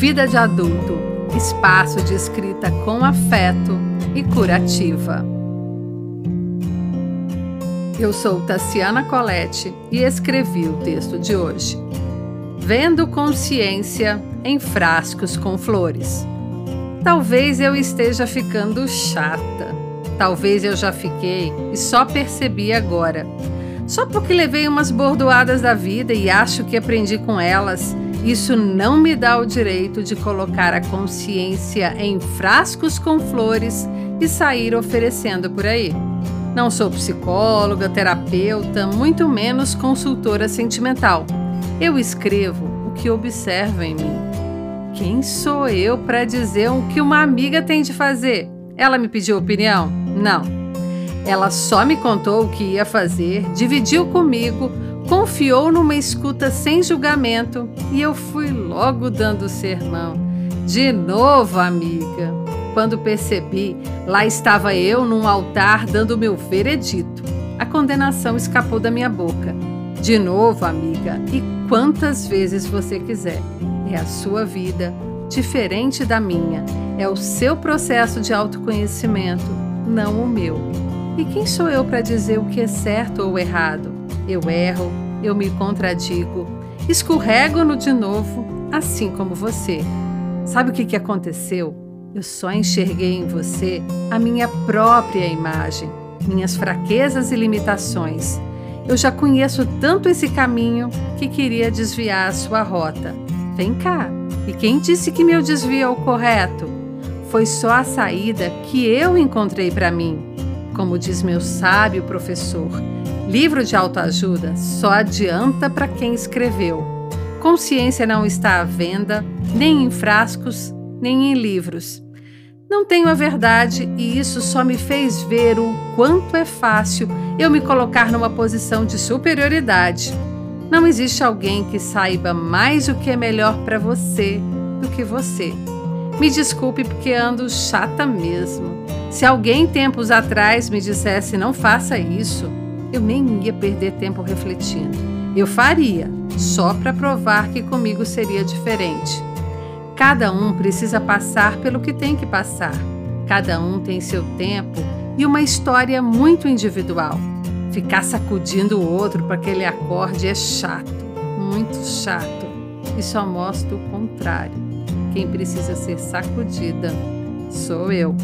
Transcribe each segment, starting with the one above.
Vida de Adulto espaço de escrita com afeto e curativa. Eu sou Tassiana Colette e escrevi o texto de hoje. Vendo consciência em frascos com flores. Talvez eu esteja ficando chata. Talvez eu já fiquei e só percebi agora. Só porque levei umas bordoadas da vida e acho que aprendi com elas, isso não me dá o direito de colocar a consciência em frascos com flores e sair oferecendo por aí. Não sou psicóloga, terapeuta, muito menos consultora sentimental. Eu escrevo o que observo em mim. Quem sou eu para dizer o que uma amiga tem de fazer? Ela me pediu opinião? Não. Ela só me contou o que ia fazer, dividiu comigo, confiou numa escuta sem julgamento e eu fui logo dando sermão. De novo, amiga. Quando percebi, lá estava eu num altar dando meu veredito. A condenação escapou da minha boca. De novo, amiga, e quantas vezes você quiser. É a sua vida, diferente da minha. É o seu processo de autoconhecimento, não o meu. E quem sou eu para dizer o que é certo ou errado? Eu erro, eu me contradigo, escorrego-no de novo, assim como você. Sabe o que, que aconteceu? Eu só enxerguei em você a minha própria imagem, minhas fraquezas e limitações. Eu já conheço tanto esse caminho que queria desviar a sua rota. Vem cá. E quem disse que meu desvio é o correto? Foi só a saída que eu encontrei para mim. Como diz meu sábio professor, livro de autoajuda só adianta para quem escreveu. Consciência não está à venda, nem em frascos, nem em livros. Não tenho a verdade e isso só me fez ver o quanto é fácil eu me colocar numa posição de superioridade. Não existe alguém que saiba mais o que é melhor para você do que você. Me desculpe porque ando chata mesmo. Se alguém tempos atrás me dissesse não faça isso, eu nem ia perder tempo refletindo. Eu faria, só para provar que comigo seria diferente. Cada um precisa passar pelo que tem que passar. Cada um tem seu tempo e uma história muito individual. Ficar sacudindo o outro para que ele acorde é chato, muito chato. E só mostra o contrário. Quem precisa ser sacudida sou eu.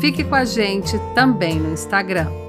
Fique com a gente também no Instagram.